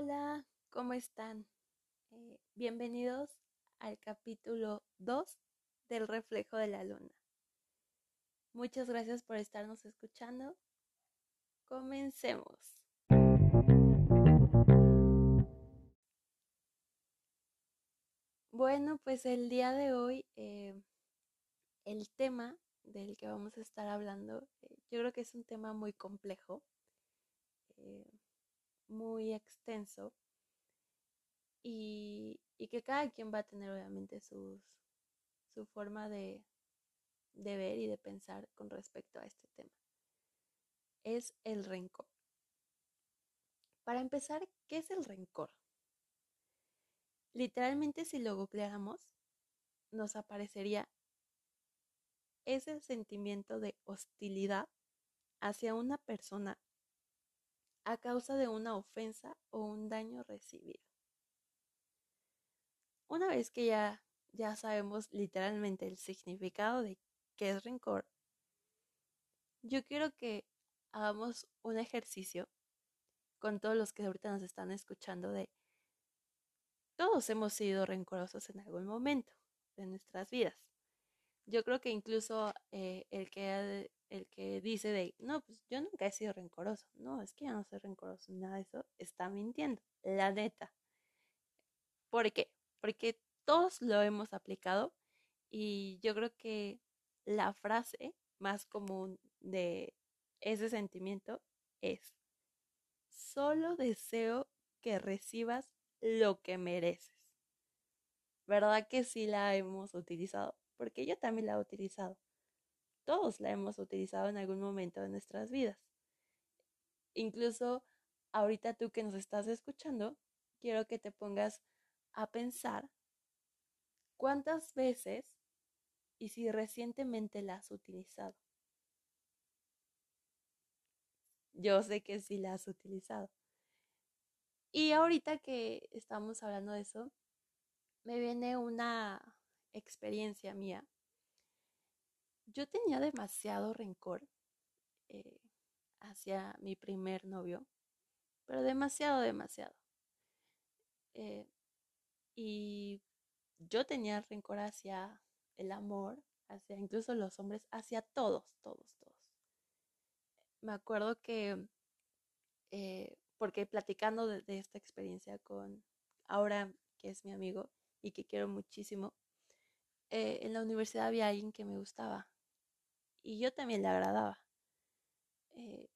Hola, ¿cómo están? Eh, bienvenidos al capítulo 2 del reflejo de la luna. Muchas gracias por estarnos escuchando. Comencemos. Bueno, pues el día de hoy eh, el tema del que vamos a estar hablando, eh, yo creo que es un tema muy complejo muy extenso y, que cada quien va a tener obviamente sus, su forma de, de ver y de pensar con respecto a este tema. Es el rencor. Para empezar, ¿qué es el rencor? Literalmente si lo googleáramos, nos aparecería ese sentimiento de hostilidad hacia una persona a causa de una ofensa o un daño recibido. Una vez que ya, ya sabemos literalmente el significado de qué es rencor, yo quiero que hagamos un ejercicio con todos los que ahorita nos están escuchando de todos hemos sido rencorosos en algún momento de nuestras vidas. Yo creo que incluso eh, el que el que dice de, no, pues yo nunca he sido rencoroso. No, es que ya no soy rencoroso, nada de eso, está mintiendo, la neta. ¿Por qué? Porque todos lo hemos aplicado y yo creo que la frase más común de ese sentimiento es, solo deseo que recibas lo que mereces. ¿Verdad que sí la hemos utilizado? Porque yo también la he utilizado todos la hemos utilizado en algún momento de nuestras vidas. Incluso ahorita tú que nos estás escuchando, quiero que te pongas a pensar cuántas veces y si recientemente la has utilizado. Yo sé que sí la has utilizado. Y ahorita que estamos hablando de eso, me viene una experiencia mía yo tenía demasiado rencor eh, hacia mi primer novio, pero demasiado, demasiado. Eh, y yo tenía rencor hacia el amor, hacia incluso los hombres, hacia todos, todos, todos. Me acuerdo que, eh, porque platicando de, de, esta experiencia con ahora que es mi amigo y que quiero muchísimo, en la universidad había alguien que me gustaba y yo también le agradaba. Eh,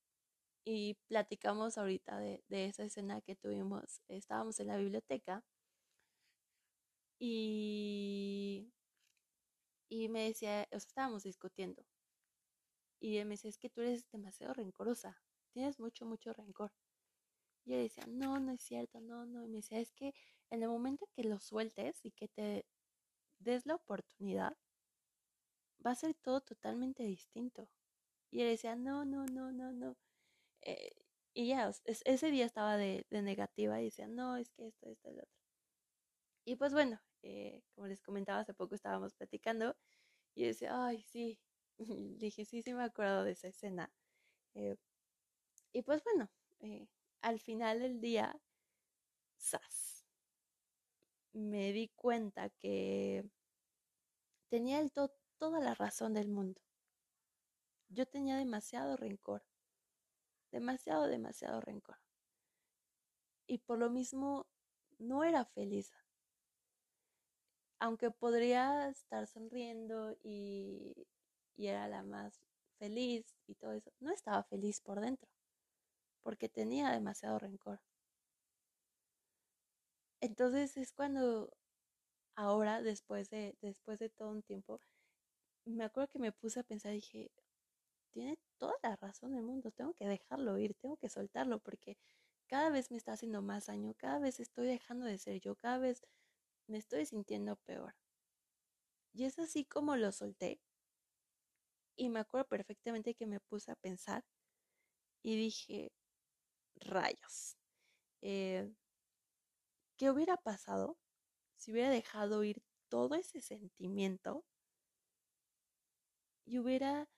y platicamos ahorita de, esa escena que tuvimos. Estábamos en la biblioteca y, y me decía, o sea, estábamos discutiendo. Y él me decía, es que tú eres demasiado rencorosa, tienes mucho, mucho rencor. Y yo decía, no, no es cierto, no, no. Y me decía, es que en el momento que lo sueltes y que te des la oportunidad, va a ser todo totalmente distinto. Y él decía, no, no, no, no, no. Eh, y ya, ese día estaba de, negativa y decía, no, es que esto, esto, el otro. Y pues bueno, eh, como les comentaba, hace poco estábamos platicando y decía, ay, sí. dije, sí, sí me acuerdo de esa escena. Eh, y pues bueno, al final del día, ¡zas! Me di cuenta que tenía el, todo toda la razón del mundo. Yo tenía demasiado rencor, demasiado, demasiado rencor. Y por lo mismo no era feliz. Aunque podría estar sonriendo y, y era la más feliz y todo eso, no estaba feliz por dentro, porque tenía demasiado rencor. Entonces es cuando ahora, después de, después de todo un tiempo, me acuerdo que me puse a pensar, dije, tiene toda la razón del mundo, tengo que dejarlo ir, tengo que soltarlo, porque cada vez me está haciendo más daño, cada vez estoy dejando de ser yo, cada vez me estoy sintiendo peor. Y es así como lo solté. Y me acuerdo perfectamente que me puse a pensar y dije, rayos, eh, ¿qué hubiera pasado si hubiera dejado ir todo ese sentimiento y hubiera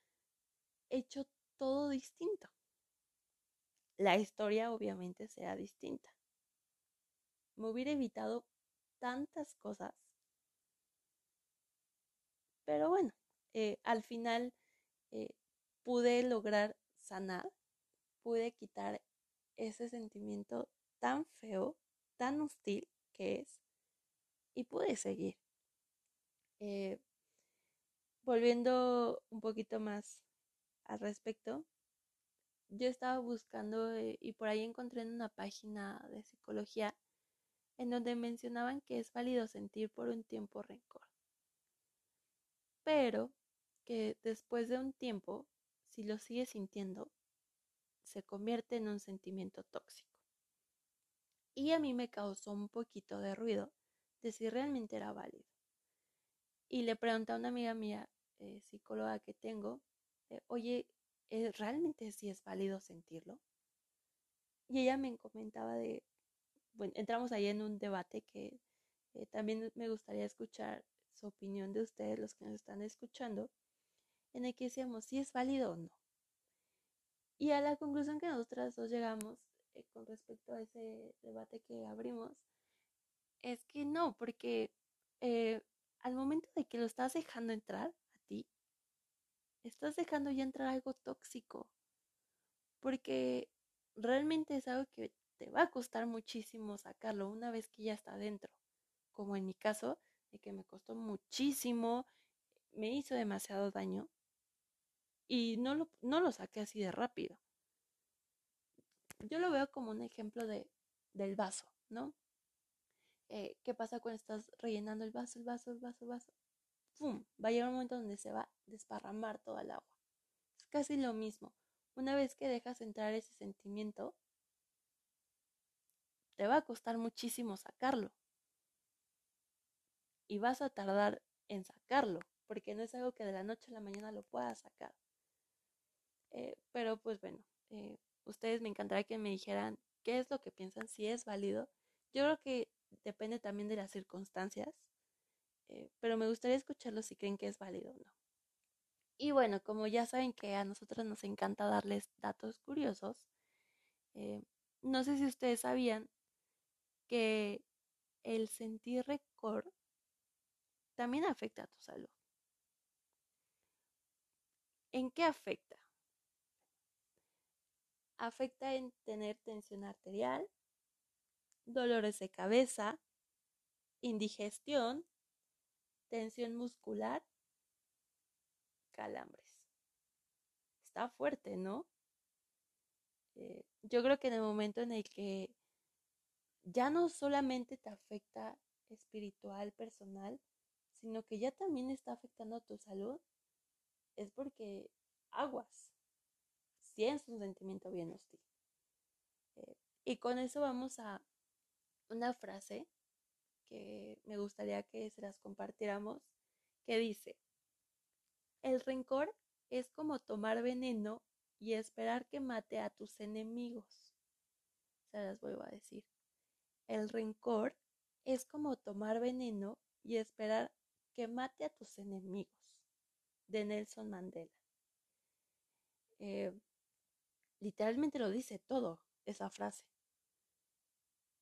hecho todo distinto. La historia obviamente será distinta. me hubiera evitado tantas cosas. Pero bueno, eh, al final eh, pude lograr sanar, pude quitar ese sentimiento tan feo, tan hostil que es, y pude seguir. Eh, volviendo un poquito más al respecto, yo estaba buscando eh, y por ahí encontré en una página de psicología en donde mencionaban que es válido sentir por un tiempo rencor, pero que después de un tiempo, si lo sigues sintiendo, se convierte en un sentimiento tóxico. Y a mí me causó un poquito de ruido de si realmente era válido. Y le pregunté a una amiga mía, eh, psicóloga que tengo, eh, oye, ¿eh, ¿realmente sí es válido sentirlo? Y ella me comentaba de, bueno, entramos ahí en un debate que también me gustaría escuchar su opinión de ustedes, los que nos están escuchando, en el que decíamos si es válido o no. Y a la conclusión que nosotras dos llegamos con respecto a ese debate que abrimos, es que no, porque al momento de que lo estás dejando entrar a ti, estás dejando ya entrar algo tóxico. Porque realmente es algo que te va a costar muchísimo sacarlo una vez que ya está dentro. Como en mi caso, de que me costó muchísimo, me hizo demasiado daño y no lo, no lo saqué así de rápido. Yo lo veo como un ejemplo de, del vaso, ¿no? Eh, ¿Qué pasa cuando estás rellenando el vaso, el vaso, el vaso, el vaso? ¡Pum! Va a llegar un momento donde se va a desparramar toda el agua. Es casi lo mismo. Una vez que dejas entrar ese sentimiento, te va a costar muchísimo sacarlo. Y vas a tardar en sacarlo, porque no es algo que de la noche a la mañana lo puedas sacar. Eh, pero pues bueno, eh, ustedes me encantaría que me dijeran qué es lo que piensan, si es válido. Yo creo que depende también de las circunstancias, eh, pero me gustaría escucharlos si creen que es válido o no. Y bueno, como ya saben que a nosotros nos encanta darles datos curiosos, eh, no sé si ustedes sabían que el sentir récord también afecta a tu salud. ¿En qué afecta? Afecta en tener tensión arterial, dolores de cabeza, indigestión, tensión muscular, calambres. Está fuerte, ¿no? Eh, yo creo que en el momento en el que ya no solamente te afecta espiritual, personal, sino que ya también está afectando a tu salud, es porque aguas. Si es un sentimiento bien hostil. Eh, y con eso vamos a una frase que me gustaría que se las compartiéramos, que dice, el rencor es como tomar veneno y esperar que mate a tus enemigos. Se las vuelvo a decir. El rencor es como tomar veneno y esperar que mate a tus enemigos. De Nelson Mandela. Eh, literalmente lo dice todo esa frase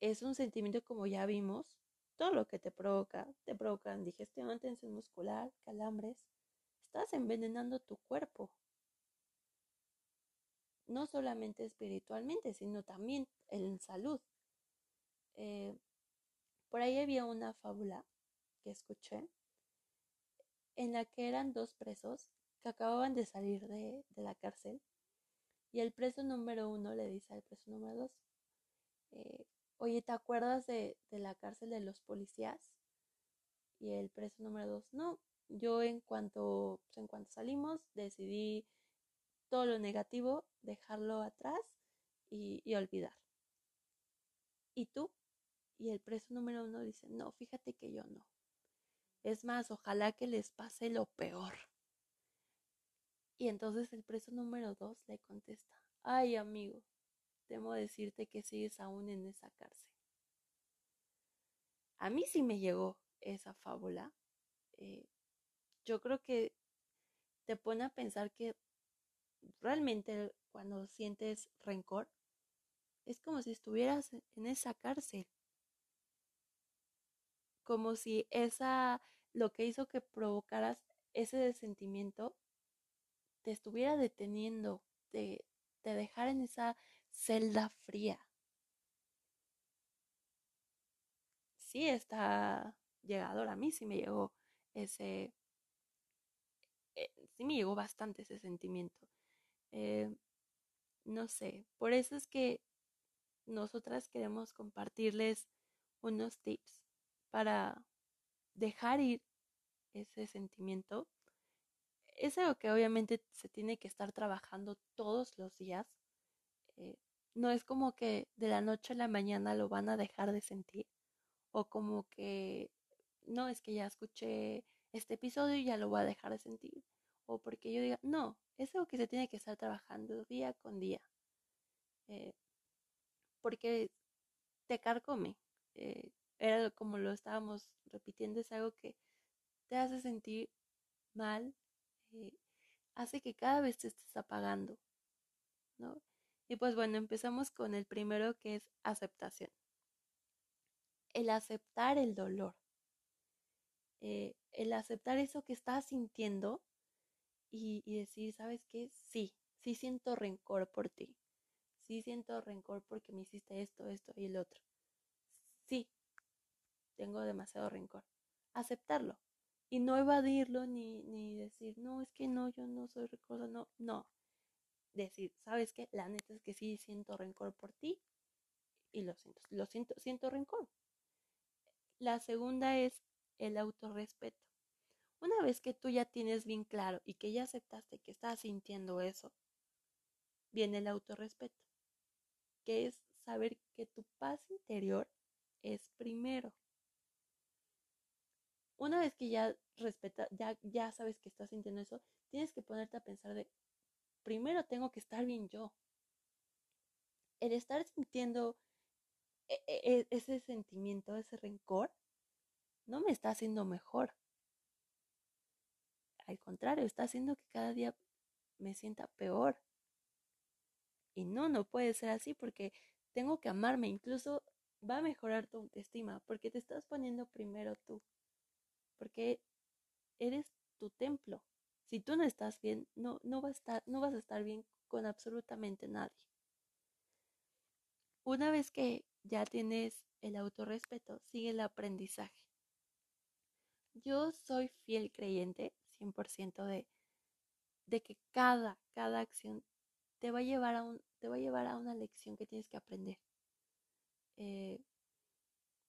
es un sentimiento como ya vimos, todo lo que te provoca, te provoca indigestión, tensión muscular, calambres, estás envenenando tu cuerpo. No solamente espiritualmente, sino también en salud. Eh, por ahí había una fábula que escuché en la que eran dos presos que acababan de salir de, de la cárcel y el preso número uno le dice al preso número dos, eh, oye, ¿te acuerdas de, la cárcel de los policías? Y el preso número dos, no, yo en cuanto, pues, en cuanto salimos decidí todo lo negativo, dejarlo atrás y, y olvidar. ¿Y tú? Y el preso número uno dice, no, fíjate que yo no. Es más, ojalá que les pase lo peor. Y entonces el preso número dos le contesta, ay amigo, temo decirte que sigues aún en esa cárcel. A mí sí me llegó esa fábula. Eh, yo creo que te pone a pensar que realmente cuando sientes rencor es como si estuvieras en esa cárcel. como si esa, lo que hizo que provocaras ese sentimiento, te estuviera deteniendo, te, te dejara en esa celda fría. Sí está llegador, a mí sí me llegó ese, eh, sí me llegó bastante ese sentimiento. Eh, no sé, por eso es que nosotras queremos compartirles unos tips para dejar ir ese sentimiento. Es algo que obviamente se tiene que estar trabajando todos los días. Eh, no es como que de la noche a la mañana lo van a dejar de sentir o como que no es que ya escuché este episodio y ya lo voy a dejar de sentir o porque yo diga no es algo que se tiene que estar trabajando día con día eh, porque te carcome eh, era como lo estábamos repitiendo es algo que te hace sentir mal hace que cada vez te estés apagando no y pues bueno empezamos con el primero que es aceptación el aceptar el dolor, eh, el aceptar eso que estás sintiendo y, decir, ¿sabes qué? Sí, sí siento rencor por ti, sí siento rencor porque me hiciste esto, esto y el otro. Sí, tengo demasiado rencor. Aceptarlo y no evadirlo ni, ni decir, no, es que no, yo no soy rencoroso, no, no. Decir, ¿sabes qué? La neta es que sí siento rencor por ti y lo siento, lo siento, siento rencor. La segunda es el autorrespeto. Una vez que tú ya tienes bien claro y que ya aceptaste que estás sintiendo eso, viene el autorrespeto, que es saber que tu paz interior es primero. Una vez que ya respeta, ya, ya sabes que estás sintiendo eso, tienes que ponerte a pensar de, primero tengo que estar bien yo. El estar sintiendo e, e, e, ese sentimiento, ese rencor, no me está haciendo mejor. Al contrario, está haciendo que cada día me sienta peor. Y no, no puede ser así porque tengo que amarme. Incluso va a mejorar tu autoestima porque te estás poniendo primero tú. Porque eres tu templo. Si tú no estás bien, no, no, a estar, no vas a estar bien con absolutamente nadie. Una vez que ya tienes el autorrespeto, sigue el aprendizaje. Yo soy fiel creyente, 100% de, de que cada, cada acción te va a llevar a un, te va a llevar a una lección que tienes que aprender. Eh,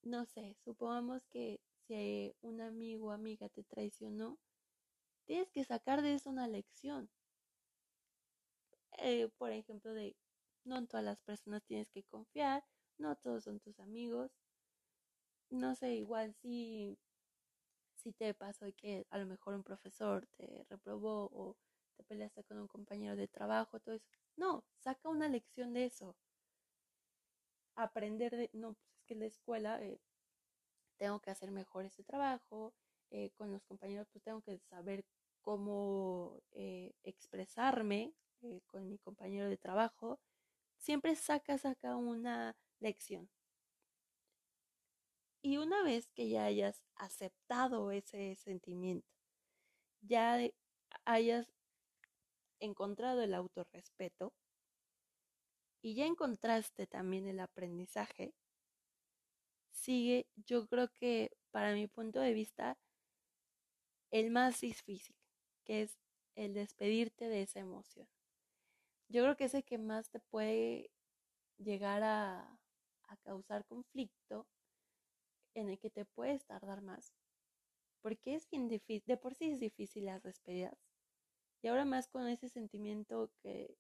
no sé, supongamos que si un amigo o amiga te traicionó, tienes que sacar de eso una lección. Eh, por ejemplo, de no en todas las personas tienes que confiar, no todos son tus amigos. No sé, igual si, si te pasó que a lo mejor un profesor te reprobó o te peleaste con un compañero de trabajo, todo eso. No, saca una lección de eso. Aprender de, no, pues es que la escuela eh, tengo que hacer mejor ese trabajo, eh, con los compañeros pues tengo que saber cómo eh, expresarme con mi compañero de trabajo. Siempre saca, saca una lección. Y una vez que ya hayas aceptado ese sentimiento, ya hayas encontrado el autorrespeto y ya encontraste también el aprendizaje, sigue, yo creo que para mi punto de vista, el más difícil, que es el despedirte de esa emoción. Yo creo que es el que más te puede llegar a, a causar conflicto en el que te puedes tardar más. Porque es bien difícil, de por sí es difícil las despedidas. Y ahora más con ese sentimiento que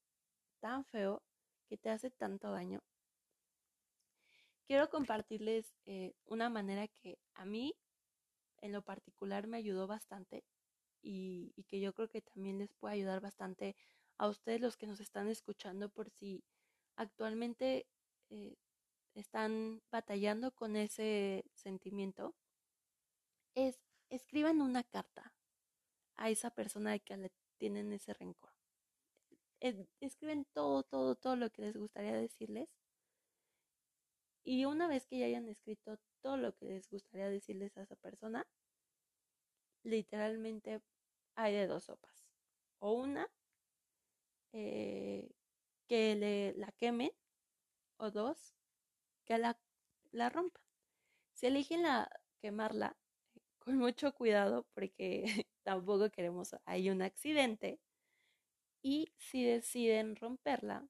tan feo que te hace tanto daño. Quiero compartirles eh, una manera que a mí en lo particular me ayudó bastante y, que yo creo que también les puede ayudar bastante a ustedes los que nos están escuchando por si actualmente eh, están batallando con ese sentimiento, es escriban una carta a esa persona que le tienen ese rencor. escriben todo, todo, todo lo que les gustaría decirles. Y una vez que ya hayan escrito todo lo que les gustaría decirles a esa persona, literalmente hay de dos sopas. O una, eh, que le, la quemen, o dos, que la, la rompan. Si eligen la, quemarla, con mucho cuidado porque tampoco queremos hay un accidente. Y si deciden romperla,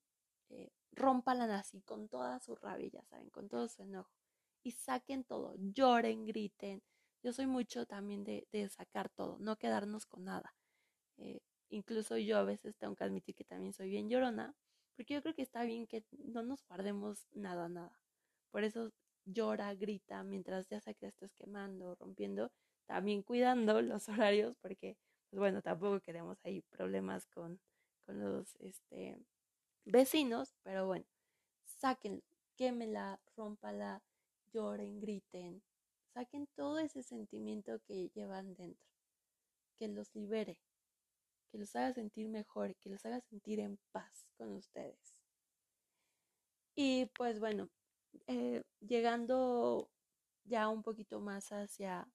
eh, así con toda su rabia, ya saben, con todo su enojo. Y saquen todo, lloren, griten. Yo soy mucho también de, de sacar todo, no quedarnos con nada. Eh, incluso yo a veces tengo que admitir que también soy bien llorona, porque yo creo que está bien que no nos guardemos nada, nada. Por eso llora, grita, mientras ya sea que estés quemando, rompiendo, también cuidando los horarios, porque, pues bueno, tampoco queremos ahí problemas con, con los este, vecinos, pero bueno, sáquenlo, quémela, rómpala, lloren, griten, saquen todo ese sentimiento que llevan dentro, que los libere, que los haga sentir mejor, que los haga sentir en paz con ustedes. Y pues bueno, eh, llegando ya un poquito más hacia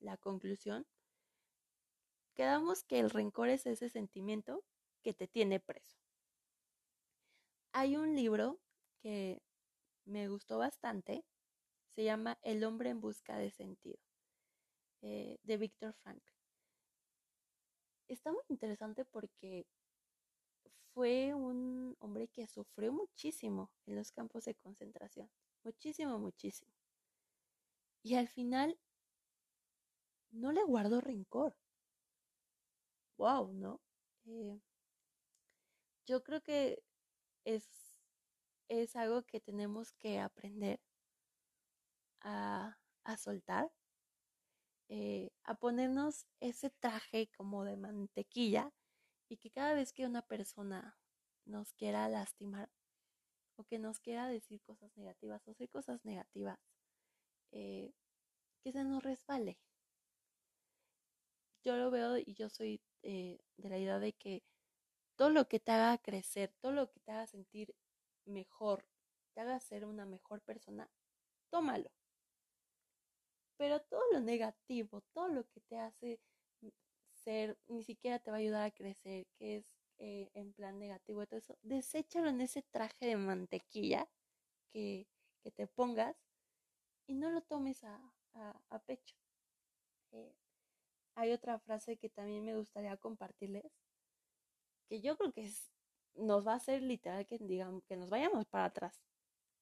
la conclusión, quedamos que el rencor es ese sentimiento que te tiene preso. Hay un libro que me gustó bastante, se llama El hombre en busca de sentido, eh, de Víctor Frank. Está muy interesante porque fue un hombre que sufrió muchísimo en los campos de concentración, muchísimo, muchísimo. Y al final no le guardó rencor. Wow, ¿no? Eh, yo creo que es, es algo que tenemos que aprender a, a soltar, eh, a ponernos ese traje como de mantequilla y que cada vez que una persona nos quiera lastimar o que nos quiera decir cosas negativas o hacer cosas negativas, eh, que se nos resbale. Yo lo veo y yo soy eh, de la idea de que todo lo que te haga crecer, todo lo que te haga sentir mejor, te haga ser una mejor persona, tómalo. Pero todo lo negativo, todo lo que te hace ser, ni siquiera te va a ayudar a crecer, que es eh, en plan negativo y todo eso, deséchalo en ese traje de mantequilla que, que te pongas y no lo tomes a, a, pecho. Eh, hay otra frase que también me gustaría compartirles, que yo creo que es, nos va a hacer literal que digamos que nos vayamos para atrás.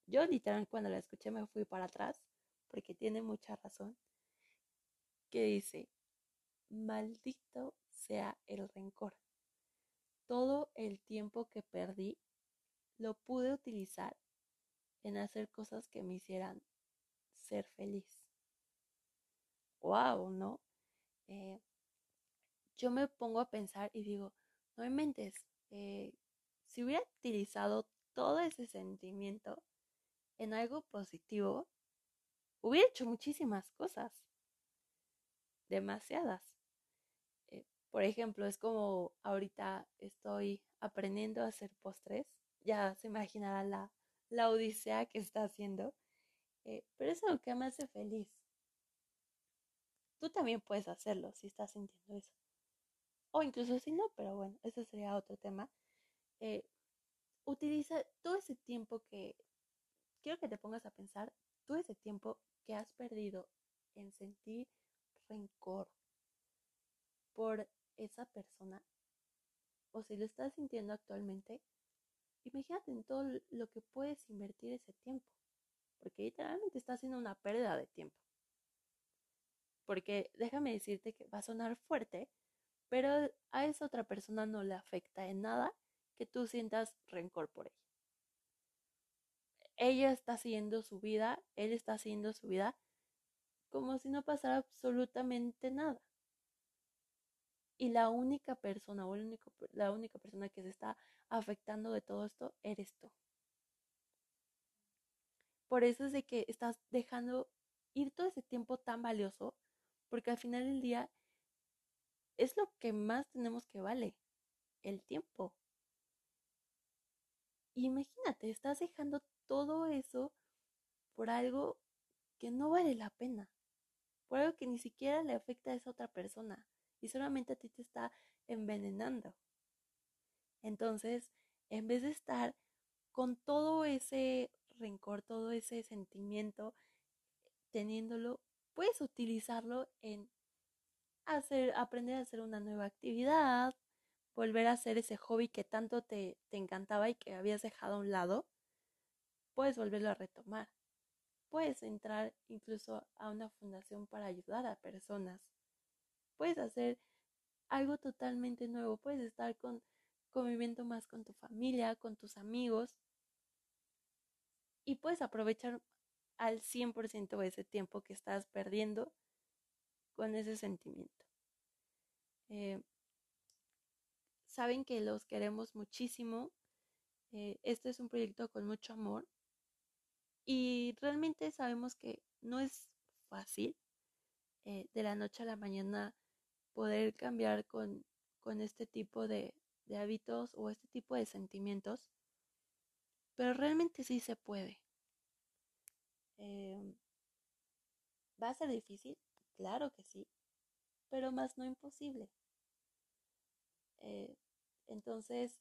Yo literal cuando la escuché me fui para atrás porque tiene mucha razón. Que dice, Maldito sea el rencor. Todo el tiempo que perdí lo pude utilizar en hacer cosas que me hicieran ser feliz. Wow, ¿no? Eh, yo me pongo a pensar y digo, no me mentes, eh, si hubiera utilizado todo ese sentimiento en algo positivo, hubiera hecho muchísimas cosas, demasiadas. Por ejemplo, es como ahorita estoy aprendiendo a hacer postres. Ya se imaginará la, la odisea que está haciendo. Eh, pero es algo que me hace feliz. Tú también puedes hacerlo si estás sintiendo eso. O incluso si no, pero bueno, ese sería otro tema. Eh, utiliza todo ese tiempo que quiero que te pongas a pensar, todo ese tiempo que has perdido en sentir rencor por esa persona o si lo estás sintiendo actualmente, imagínate en todo lo que puedes invertir ese tiempo, porque literalmente está haciendo una pérdida de tiempo. Porque déjame decirte que va a sonar fuerte, pero a esa otra persona no le afecta en nada que tú sientas rencor por ella. Ella está haciendo su vida, él está haciendo su vida como si no pasara absolutamente nada y la única persona o único, la única persona que se está afectando de todo esto eres tú. Por eso es de que estás dejando ir todo ese tiempo tan valioso, porque al final del día es lo que más tenemos que vale, el tiempo. imagínate, estás dejando todo eso por algo que no vale la pena, por algo que ni siquiera le afecta a esa otra persona y solamente a ti te está envenenando. Entonces, en vez de estar con todo ese rencor, todo ese sentimiento, teniéndolo, puedes utilizarlo en hacer, aprender a hacer una nueva actividad, volver a hacer ese hobby que tanto te, te encantaba y que habías dejado a un lado, puedes volverlo a retomar. Puedes entrar incluso a una fundación para ayudar a personas. Puedes hacer algo totalmente nuevo. Puedes estar con, conviviendo más con tu familia, con tus amigos. Y puedes aprovechar al 100% ese tiempo que estás perdiendo con ese sentimiento. Eh, saben que los queremos muchísimo. Eh, este es un proyecto con mucho amor. Y realmente sabemos que no es fácil eh, de la noche a la mañana poder cambiar con, con este tipo de, de hábitos o este tipo de sentimientos. Pero realmente sí se puede. Em, ¿Va a ser difícil? Claro que sí, pero más no imposible. Eh, entonces,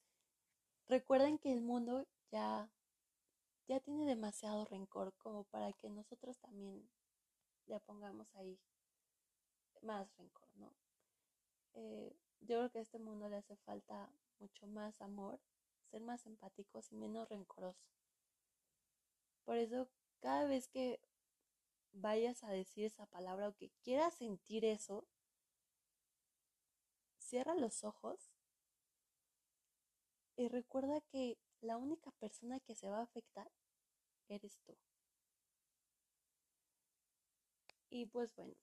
recuerden que el mundo ya, ya tiene demasiado rencor como para que nosotros también le pongamos ahí más rencor, ¿no? Eh, yo creo que a este mundo le hace falta mucho más amor, ser más empáticos y menos rencorosos. Por eso, cada vez que vayas a decir esa palabra o que quieras sentir eso, cierra los ojos y recuerda que la única persona que se va a afectar eres tú. Y pues bueno,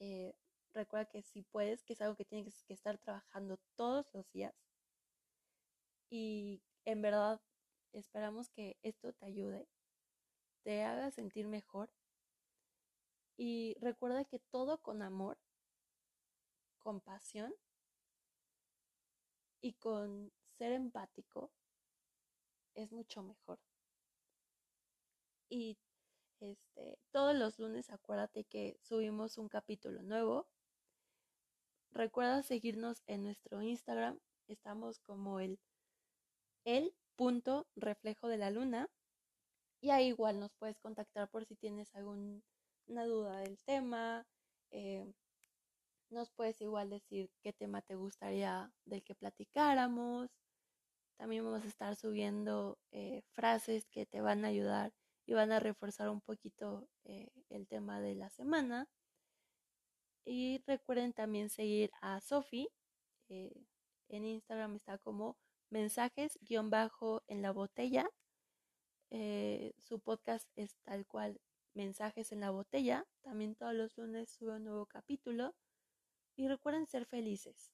eh, recuerda que si puedes, que es algo que tienes que estar trabajando todos los días. Y en verdad esperamos que esto te ayude, te haga sentir mejor. Y recuerda que todo con amor, compasión y con ser empático es mucho mejor. Y este, todos los lunes acuérdate que subimos un capítulo nuevo Recuerda seguirnos en nuestro Instagram. Estamos como el, el punto reflejo de la luna. Y ahí igual nos puedes contactar por si tienes alguna duda del tema. Eh, nos puedes igual decir qué tema te gustaría del que platicáramos. También vamos a estar subiendo eh, frases que te van a ayudar y van a reforzar un poquito eh, el tema de la semana. Y recuerden también seguir a Sofi. En Instagram está como mensajes-en la botella. Su podcast es tal cual mensajes en la botella. También todos los lunes sube un nuevo capítulo. Y recuerden ser felices.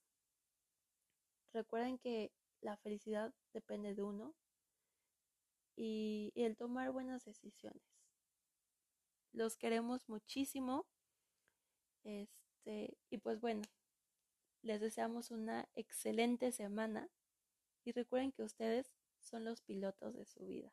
Recuerden que la felicidad depende de uno y el tomar buenas decisiones. Los queremos muchísimo. Este, y pues bueno, les deseamos una excelente semana y recuerden que ustedes son los pilotos de su vida.